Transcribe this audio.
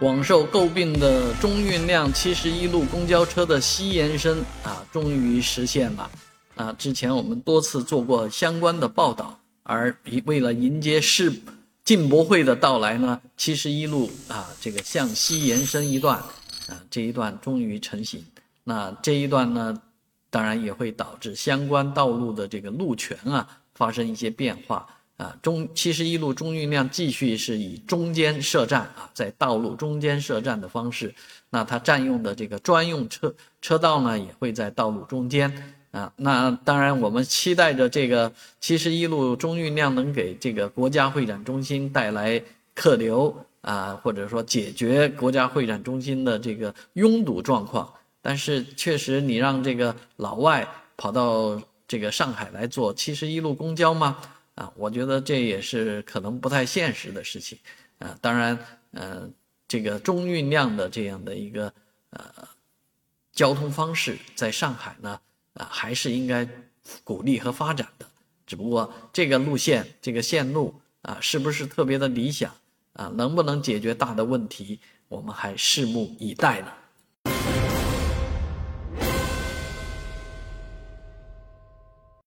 广受诟病的中运量七十一路公交车的西延伸啊，终于实现了。啊，之前我们多次做过相关的报道，而为了迎接世进博会的到来呢，七十一路啊，这个向西延伸一段啊，这一段终于成型。那这一段呢，当然也会导致相关道路的这个路权啊发生一些变化。啊，中七十一路中运量继续是以中间设站啊，在道路中间设站的方式，那它占用的这个专用车车道呢，也会在道路中间啊。那当然，我们期待着这个七十一路中运量能给这个国家会展中心带来客流啊，或者说解决国家会展中心的这个拥堵状况。但是，确实你让这个老外跑到这个上海来坐七十一路公交吗？啊，我觉得这也是可能不太现实的事情，啊，当然，呃，这个中运量的这样的一个呃交通方式，在上海呢，啊，还是应该鼓励和发展的。只不过这个路线、这个线路啊，是不是特别的理想啊？能不能解决大的问题，我们还拭目以待呢？